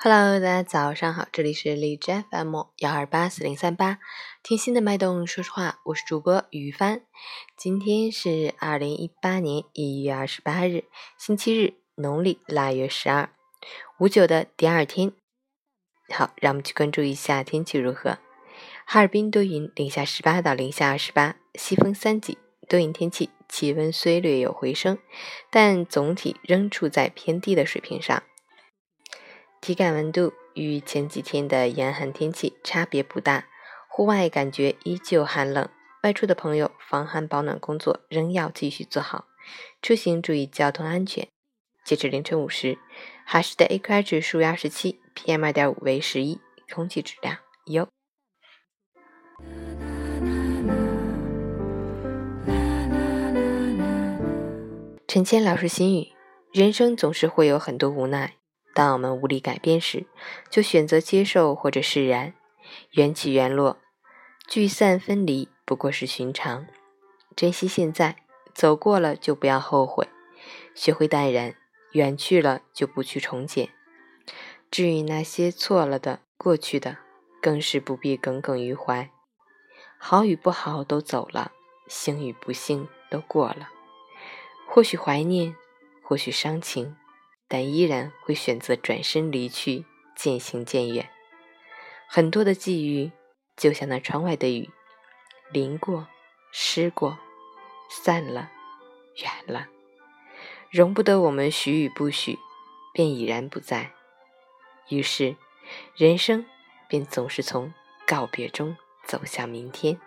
Hello，大家早上好，这里是荔枝 FM 幺二八四零三八，听心的脉动，说实话，我是主播于帆。今天是二零一八年一月二十八日，星期日，农历腊月十二，五九的第二天。好，让我们去关注一下天气如何。哈尔滨多云，零下十八到零下二十八，西风三级，多云天气，气温虽略有回升，但总体仍处在偏低的水平上。体感温度与前几天的严寒天气差别不大，户外感觉依旧寒冷。外出的朋友，防寒保暖工作仍要继续做好，出行注意交通安全。截至凌晨五时，哈市的 AQI 指数为二十七，PM 二点五为十一，空气质量优。陈谦老师心语：人生总是会有很多无奈。当我们无力改变时，就选择接受或者释然，缘起缘落，聚散分离不过是寻常。珍惜现在，走过了就不要后悔，学会淡然，远去了就不去重捡。至于那些错了的、过去的，更是不必耿耿于怀。好与不好都走了，幸与不幸都过了。或许怀念，或许伤情。但依然会选择转身离去，渐行渐远。很多的际遇，就像那窗外的雨，淋过，湿过，散了，远了，容不得我们许与不许，便已然不在。于是，人生便总是从告别中走向明天。